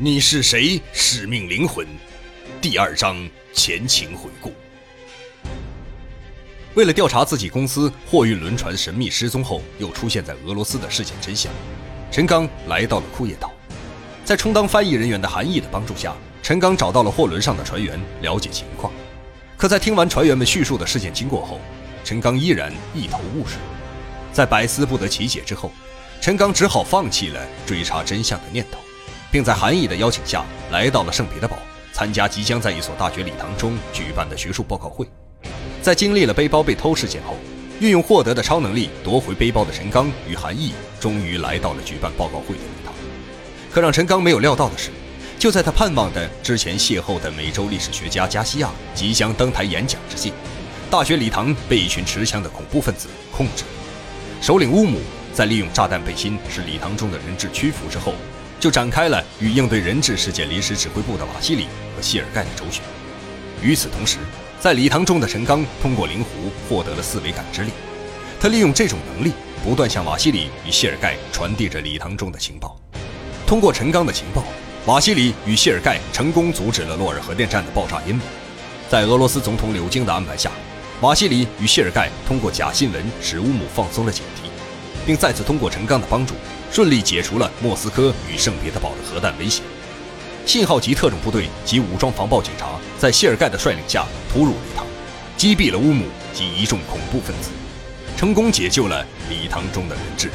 你是谁？使命灵魂，第二章前情回顾。为了调查自己公司货运轮船神秘失踪后又出现在俄罗斯的事件真相，陈刚来到了库页岛。在充当翻译人员的韩毅的帮助下，陈刚找到了货轮上的船员，了解情况。可在听完船员们叙述的事件经过后，陈刚依然一头雾水。在百思不得其解之后，陈刚只好放弃了追查真相的念头。并在韩毅的邀请下来到了圣彼得堡，参加即将在一所大学礼堂中举办的学术报告会。在经历了背包被偷事件后，运用获得的超能力夺回背包的陈刚与韩毅终于来到了举办报告会的礼堂。可让陈刚没有料到的是，就在他盼望的之前邂逅的美洲历史学家加西亚即将登台演讲之际，大学礼堂被一群持枪的恐怖分子控制。首领乌姆在利用炸弹背心使礼堂中的人质屈服之后。就展开了与应对人质事件临时指挥部的瓦西里和谢尔盖的周旋。与此同时，在礼堂中的陈刚通过灵狐获得了四维感知力，他利用这种能力不断向瓦西里与谢尔盖传递着礼堂中的情报。通过陈刚的情报，瓦西里与谢尔盖成功阻止了洛尔核电站的爆炸阴谋。在俄罗斯总统柳京的安排下，瓦西里与谢尔盖通过假新闻使乌姆放松了警惕，并再次通过陈刚的帮助。顺利解除了莫斯科与圣彼得堡的核弹威胁。信号级特种部队及武装防暴警察在谢尔盖的率领下突入礼堂，击毙了乌姆及一众恐怖分子，成功解救了礼堂中的人质。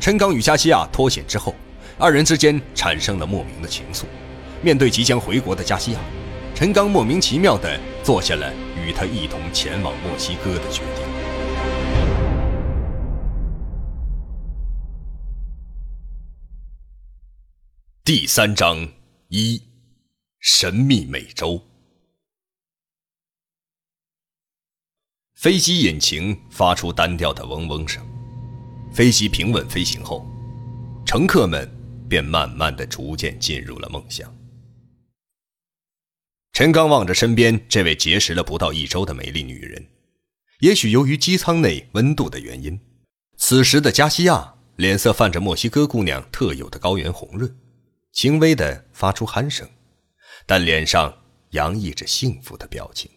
陈刚与加西亚脱险之后，二人之间产生了莫名的情愫。面对即将回国的加西亚，陈刚莫名其妙地做下了。与他一同前往墨西哥的决定。第三章一：神秘美洲。飞机引擎发出单调的嗡嗡声，飞机平稳飞行后，乘客们便慢慢的、逐渐进入了梦乡。陈刚望着身边这位结识了不到一周的美丽女人，也许由于机舱内温度的原因，此时的加西亚脸色泛着墨西哥姑娘特有的高原红润，轻微的发出鼾声，但脸上洋溢着幸福的表情。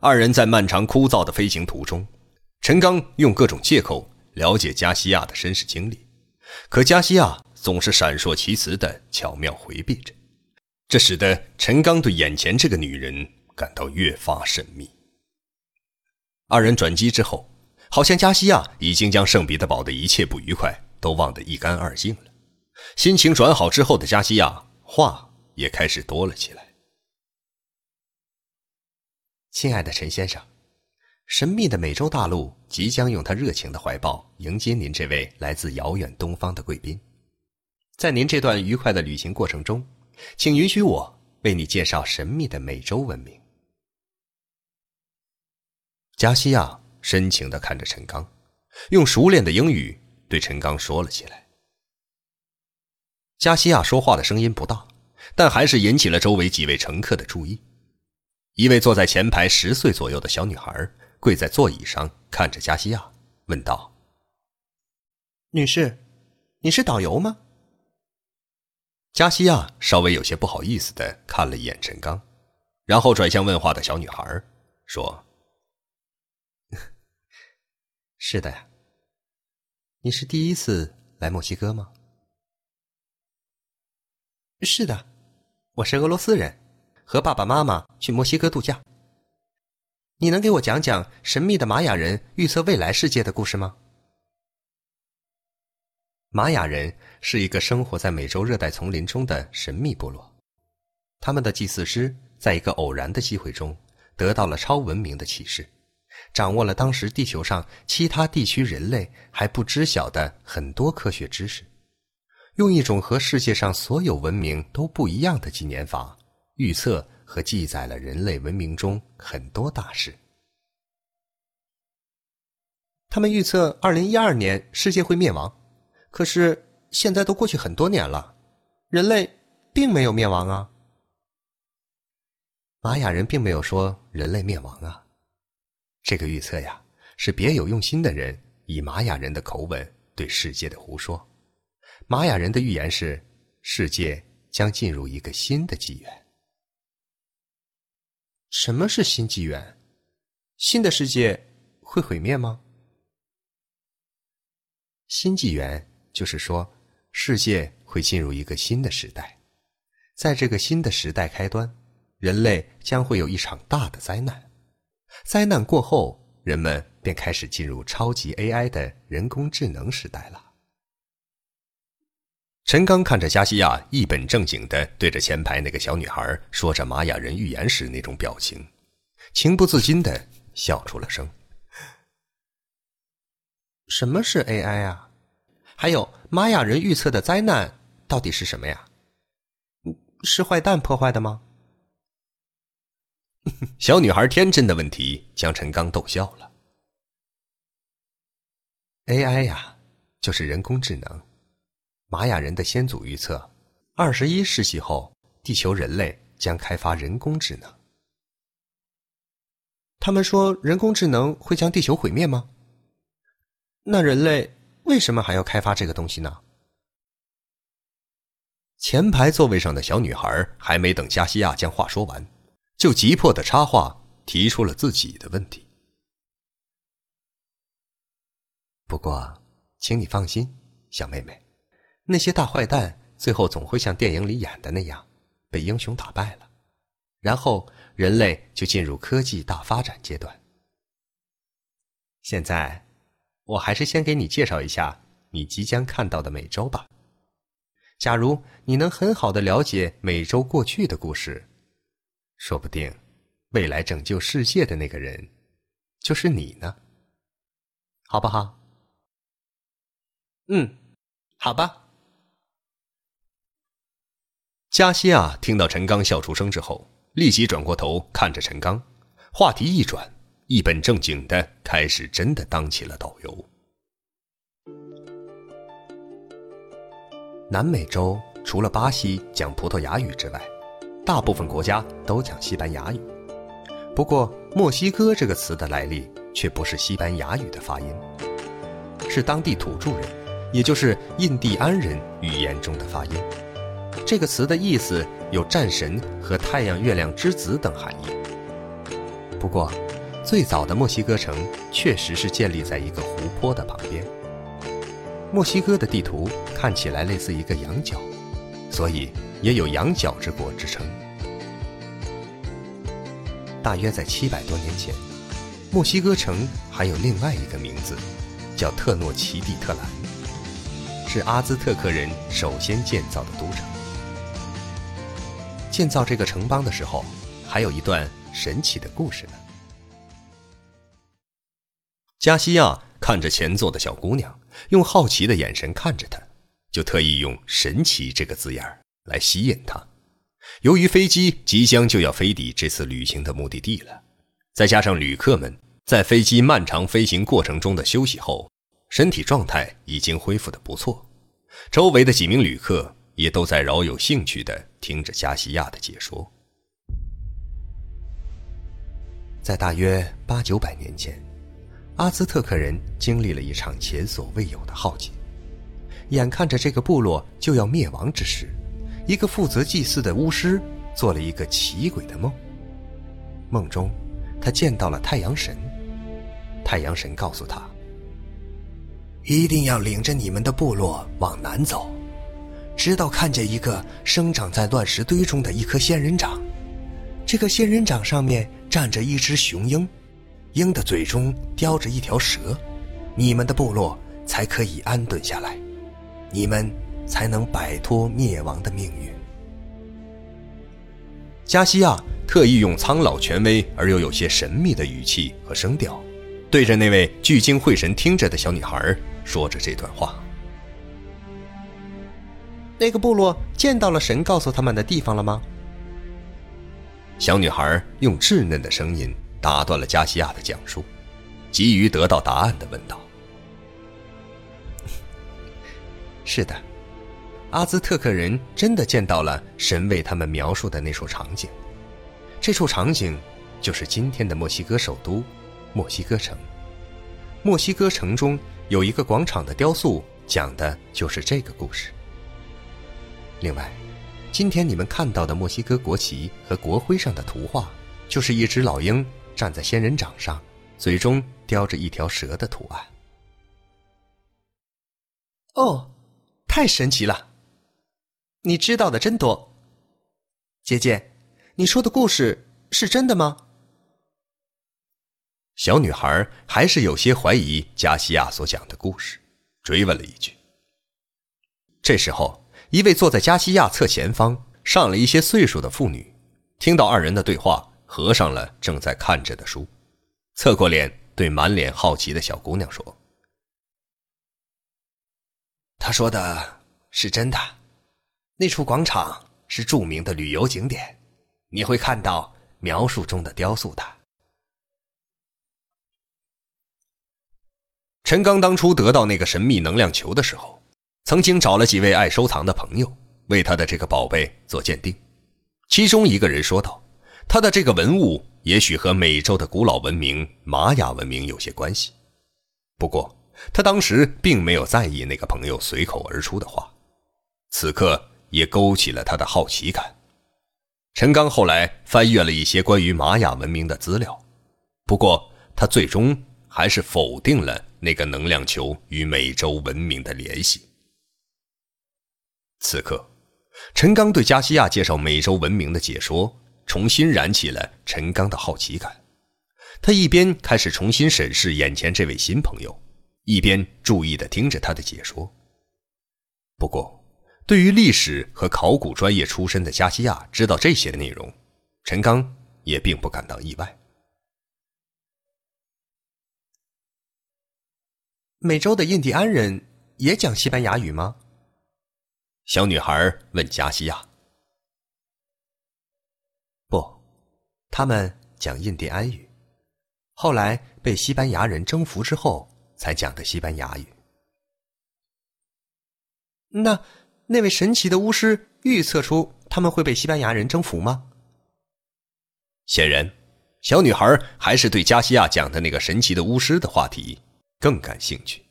二人在漫长枯燥的飞行途中，陈刚用各种借口了解加西亚的身世经历，可加西亚总是闪烁其词的巧妙回避着。这使得陈刚对眼前这个女人感到越发神秘。二人转机之后，好像加西亚已经将圣彼得堡的一切不愉快都忘得一干二净了。心情转好之后的加西亚，话也开始多了起来。亲爱的陈先生，神秘的美洲大陆即将用他热情的怀抱迎接您这位来自遥远东方的贵宾。在您这段愉快的旅行过程中。请允许我为你介绍神秘的美洲文明。加西亚深情的看着陈刚，用熟练的英语对陈刚说了起来。加西亚说话的声音不大，但还是引起了周围几位乘客的注意。一位坐在前排十岁左右的小女孩跪在座椅上，看着加西亚，问道：“女士，你是导游吗？”加西亚稍微有些不好意思的看了一眼陈刚，然后转向问话的小女孩，说：“是的呀，你是第一次来墨西哥吗？”“是的，我是俄罗斯人，和爸爸妈妈去墨西哥度假。你能给我讲讲神秘的玛雅人预测未来世界的故事吗？”玛雅人是一个生活在美洲热带丛林中的神秘部落，他们的祭祀师在一个偶然的机会中得到了超文明的启示，掌握了当时地球上其他地区人类还不知晓的很多科学知识，用一种和世界上所有文明都不一样的纪年法预测和记载了人类文明中很多大事。他们预测二零一二年世界会灭亡。可是现在都过去很多年了，人类并没有灭亡啊。玛雅人并没有说人类灭亡啊，这个预测呀是别有用心的人以玛雅人的口吻对世界的胡说。玛雅人的预言是，世界将进入一个新的纪元。什么是新纪元？新的世界会毁灭吗？新纪元就是说，世界会进入一个新的时代，在这个新的时代开端，人类将会有一场大的灾难。灾难过后，人们便开始进入超级 AI 的人工智能时代了。陈刚看着加西亚一本正经的对着前排那个小女孩说着玛雅人预言时那种表情，情不自禁的笑出了声。什么是 AI 啊？还有玛雅人预测的灾难到底是什么呀？是坏蛋破坏的吗？小女孩天真的问题将陈刚逗笑了。AI 呀，就是人工智能。玛雅人的先祖预测，二十一世纪后，地球人类将开发人工智能。他们说人工智能会将地球毁灭吗？那人类为什么还要开发这个东西呢？前排座位上的小女孩还没等加西亚将话说完。就急迫的插话，提出了自己的问题。不过，请你放心，小妹妹，那些大坏蛋最后总会像电影里演的那样，被英雄打败了，然后人类就进入科技大发展阶段。现在，我还是先给你介绍一下你即将看到的美洲吧。假如你能很好的了解美洲过去的故事。说不定，未来拯救世界的那个人，就是你呢，好不好？嗯，好吧。加西亚听到陈刚笑出声之后，立即转过头看着陈刚，话题一转，一本正经的开始真的当起了导游。南美洲除了巴西讲葡萄牙语之外。大部分国家都讲西班牙语，不过“墨西哥”这个词的来历却不是西班牙语的发音，是当地土著人，也就是印第安人语言中的发音。这个词的意思有战神和太阳、月亮之子等含义。不过，最早的墨西哥城确实是建立在一个湖泊的旁边。墨西哥的地图看起来类似一个羊角，所以。也有“羊角之国”之称。大约在七百多年前，墨西哥城还有另外一个名字，叫特诺奇蒂特兰，是阿兹特克人首先建造的都城。建造这个城邦的时候，还有一段神奇的故事呢。加西亚看着前座的小姑娘，用好奇的眼神看着她，就特意用“神奇”这个字眼儿。来吸引她。由于飞机即将就要飞抵这次旅行的目的地了，再加上旅客们在飞机漫长飞行过程中的休息后，身体状态已经恢复的不错。周围的几名旅客也都在饶有兴趣的听着加西亚的解说。在大约八九百年前，阿兹特克人经历了一场前所未有的浩劫，眼看着这个部落就要灭亡之时。一个负责祭祀的巫师做了一个奇诡的梦。梦中，他见到了太阳神。太阳神告诉他：“一定要领着你们的部落往南走，直到看见一个生长在乱石堆中的一棵仙人掌。这个仙人掌上面站着一只雄鹰，鹰的嘴中叼着一条蛇，你们的部落才可以安顿下来。你们。”才能摆脱灭亡的命运。加西亚特意用苍老、权威而又有些神秘的语气和声调，对着那位聚精会神听着的小女孩说着这段话。那个部落见到了神告诉他们的地方了吗？小女孩用稚嫩的声音打断了加西亚的讲述，急于得到答案的问道：“是的。”阿兹特克人真的见到了神为他们描述的那处场景，这处场景就是今天的墨西哥首都墨西哥城。墨西哥城中有一个广场的雕塑，讲的就是这个故事。另外，今天你们看到的墨西哥国旗和国徽上的图画，就是一只老鹰站在仙人掌上，嘴中叼着一条蛇的图案。哦，太神奇了！你知道的真多。姐姐，你说的故事是真的吗？小女孩还是有些怀疑加西亚所讲的故事，追问了一句。这时候。一位坐在加西亚侧前方、上了一些岁数的妇女，听到二人的对话，合上了正在看着的书，侧过脸对满脸好奇的小姑娘说：“他说的是真的，那处广场是著名的旅游景点，你会看到描述中的雕塑的。”陈刚当初得到那个神秘能量球的时候。曾经找了几位爱收藏的朋友为他的这个宝贝做鉴定，其中一个人说道：“他的这个文物也许和美洲的古老文明玛雅文明有些关系。”不过，他当时并没有在意那个朋友随口而出的话，此刻也勾起了他的好奇感。陈刚后来翻阅了一些关于玛雅文明的资料，不过他最终还是否定了那个能量球与美洲文明的联系。此刻，陈刚对加西亚介绍美洲文明的解说，重新燃起了陈刚的好奇感。他一边开始重新审视眼前这位新朋友，一边注意地听着他的解说。不过，对于历史和考古专业出身的加西亚知道这些内容，陈刚也并不感到意外。美洲的印第安人也讲西班牙语吗？小女孩问加西亚：“不，他们讲印第安语，后来被西班牙人征服之后才讲的西班牙语。那那位神奇的巫师预测出他们会被西班牙人征服吗？”显然，小女孩还是对加西亚讲的那个神奇的巫师的话题更感兴趣。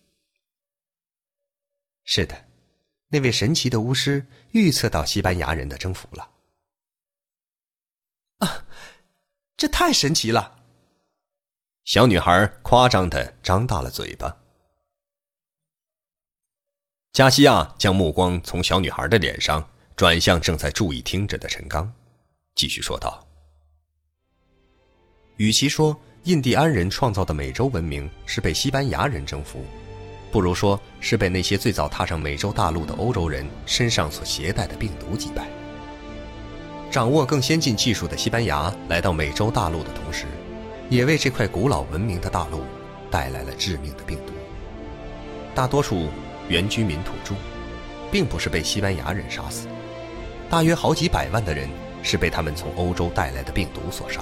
是的。那位神奇的巫师预测到西班牙人的征服了。啊，这太神奇了！小女孩夸张的张大了嘴巴。加西亚将目光从小女孩的脸上转向正在注意听着的陈刚，继续说道：“与其说印第安人创造的美洲文明是被西班牙人征服。”不如说是被那些最早踏上美洲大陆的欧洲人身上所携带的病毒击败。掌握更先进技术的西班牙来到美洲大陆的同时，也为这块古老文明的大陆带来了致命的病毒。大多数原居民土著，并不是被西班牙人杀死，大约好几百万的人是被他们从欧洲带来的病毒所杀。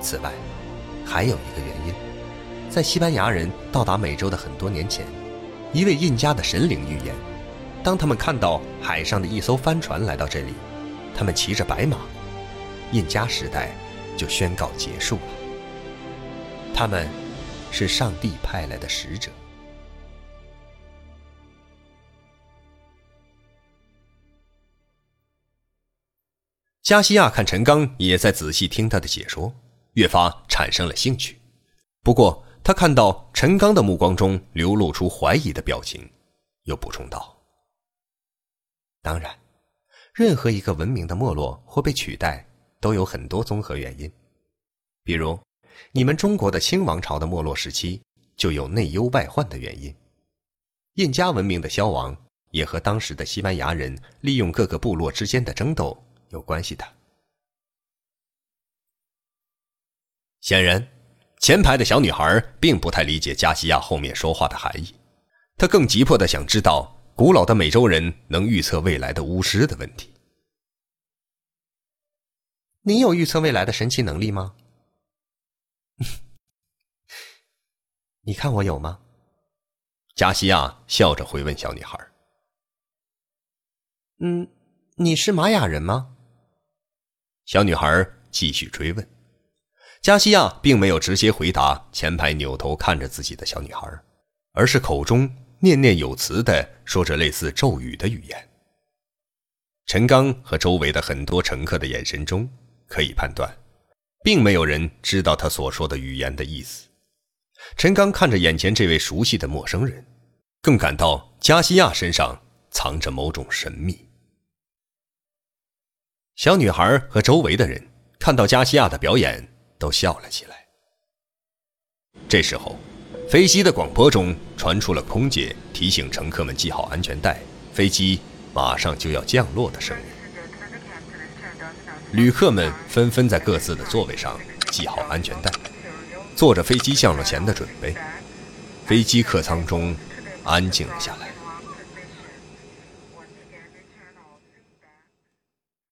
此外，还有一个原因。在西班牙人到达美洲的很多年前，一位印加的神灵预言：当他们看到海上的一艘帆船来到这里，他们骑着白马，印加时代就宣告结束了。他们是上帝派来的使者。加西亚看陈刚也在仔细听他的解说，越发产生了兴趣。不过，他看到陈刚的目光中流露出怀疑的表情，又补充道：“当然，任何一个文明的没落或被取代，都有很多综合原因。比如，你们中国的清王朝的没落时期，就有内忧外患的原因；印加文明的消亡，也和当时的西班牙人利用各个部落之间的争斗有关系的。显然。”前排的小女孩并不太理解加西亚后面说话的含义，她更急迫的想知道古老的美洲人能预测未来的巫师的问题。你有预测未来的神奇能力吗？你看我有吗？加西亚笑着回问小女孩。嗯，你是玛雅人吗？小女孩继续追问。加西亚并没有直接回答前排扭头看着自己的小女孩，而是口中念念有词地说着类似咒语的语言。陈刚和周围的很多乘客的眼神中可以判断，并没有人知道他所说的语言的意思。陈刚看着眼前这位熟悉的陌生人，更感到加西亚身上藏着某种神秘。小女孩和周围的人看到加西亚的表演。都笑了起来。这时候，飞机的广播中传出了空姐提醒乘客们系好安全带，飞机马上就要降落的声音。旅客们纷纷在各自的座位上系好安全带，做着飞机降落前的准备。飞机客舱中安静了下来。